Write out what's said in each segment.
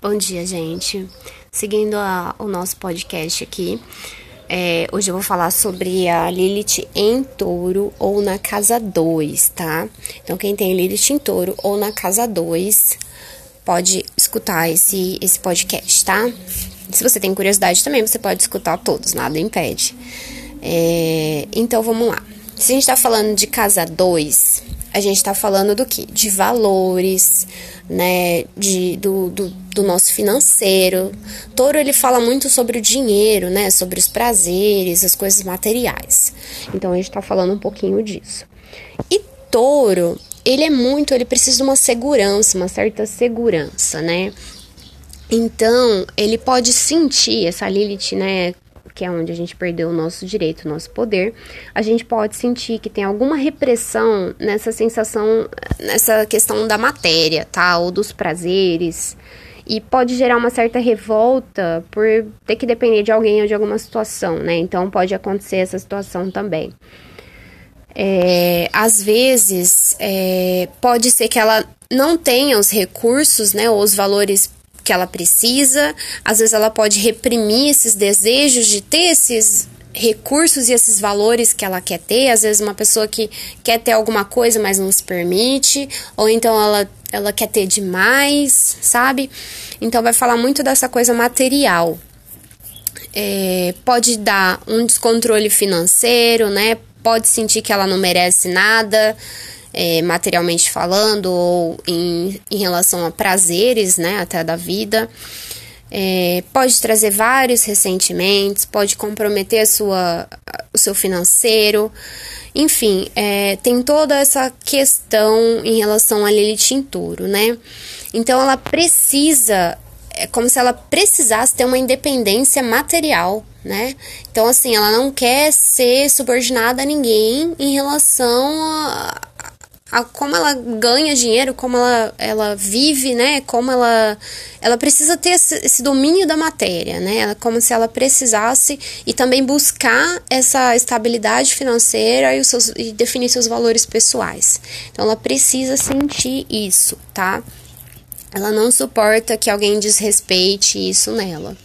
Bom dia, gente. Seguindo a, o nosso podcast aqui, é, hoje eu vou falar sobre a Lilith em touro ou na casa 2, tá? Então, quem tem Lilith em touro ou na casa 2, pode escutar esse, esse podcast, tá? Se você tem curiosidade também, você pode escutar todos, nada impede. É, então, vamos lá. Se a gente tá falando de casa 2, a gente está falando do que? De valores, né? De, do, do, do, nosso financeiro. Touro ele fala muito sobre o dinheiro, né? Sobre os prazeres, as coisas materiais. Então a gente está falando um pouquinho disso. E touro, ele é muito, ele precisa de uma segurança, uma certa segurança, né? Então, ele pode sentir essa Lilith, né, que é onde a gente perdeu o nosso direito, o nosso poder, a gente pode sentir que tem alguma repressão nessa sensação, nessa questão da matéria, tá? Ou dos prazeres. E pode gerar uma certa revolta por ter que depender de alguém ou de alguma situação, né? Então pode acontecer essa situação também. É, às vezes, é, pode ser que ela não tenha os recursos, né, ou os valores que ela precisa, às vezes ela pode reprimir esses desejos de ter esses recursos e esses valores que ela quer ter, às vezes uma pessoa que quer ter alguma coisa, mas não se permite, ou então ela ela quer ter demais, sabe? Então vai falar muito dessa coisa material. É, pode dar um descontrole financeiro, né? Pode sentir que ela não merece nada, é, materialmente falando, ou em, em relação a prazeres, né, até da vida. É, pode trazer vários ressentimentos, pode comprometer a sua, o seu financeiro, enfim, é, tem toda essa questão em relação a Lilith em touro, né? Então ela precisa, é como se ela precisasse ter uma independência material, né? Então, assim, ela não quer ser subordinada a ninguém em relação a, a como ela ganha dinheiro, como ela, ela vive, né? Como ela ela precisa ter esse, esse domínio da matéria, né? Ela, como se ela precisasse e também buscar essa estabilidade financeira e, os seus, e definir seus valores pessoais. Então ela precisa sentir isso, tá? Ela não suporta que alguém desrespeite isso nela.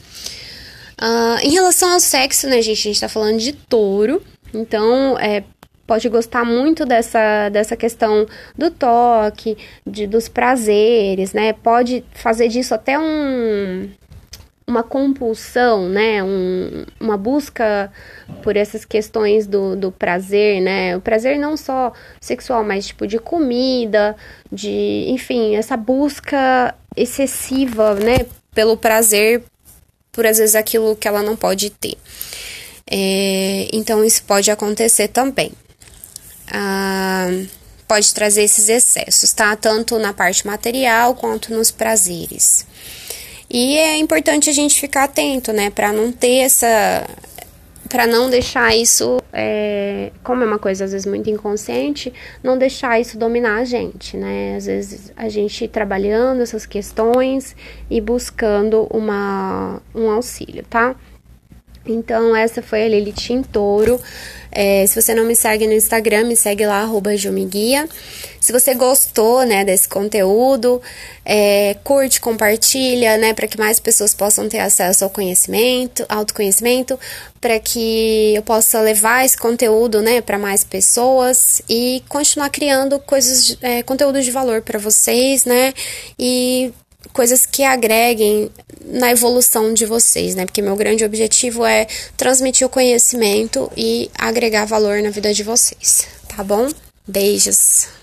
Uh, em relação ao sexo, né, gente? A gente tá falando de touro. Então, é, pode gostar muito dessa, dessa questão do toque, de, dos prazeres, né? Pode fazer disso até um, uma compulsão, né? Um, uma busca por essas questões do, do prazer, né? O prazer não só sexual, mas tipo de comida, de, enfim, essa busca excessiva, né? Pelo prazer, por às vezes aquilo que ela não pode ter. É, então, isso pode acontecer também pode trazer esses excessos, tá? Tanto na parte material quanto nos prazeres. E é importante a gente ficar atento, né, para não ter essa. para não deixar isso, é, como é uma coisa às vezes muito inconsciente, não deixar isso dominar a gente, né? Às vezes a gente trabalhando essas questões e buscando uma, um auxílio, tá? Então, essa foi a Lilith em touro. É, se você não me segue no Instagram, me segue lá, arroba Jumiguia. Se você gostou, né, desse conteúdo, é, curte, compartilha, né, para que mais pessoas possam ter acesso ao conhecimento, autoconhecimento, para que eu possa levar esse conteúdo, né, para mais pessoas e continuar criando coisas, é, de valor para vocês, né, e coisas que agreguem na evolução de vocês, né? Porque meu grande objetivo é transmitir o conhecimento e agregar valor na vida de vocês, tá bom? Beijos!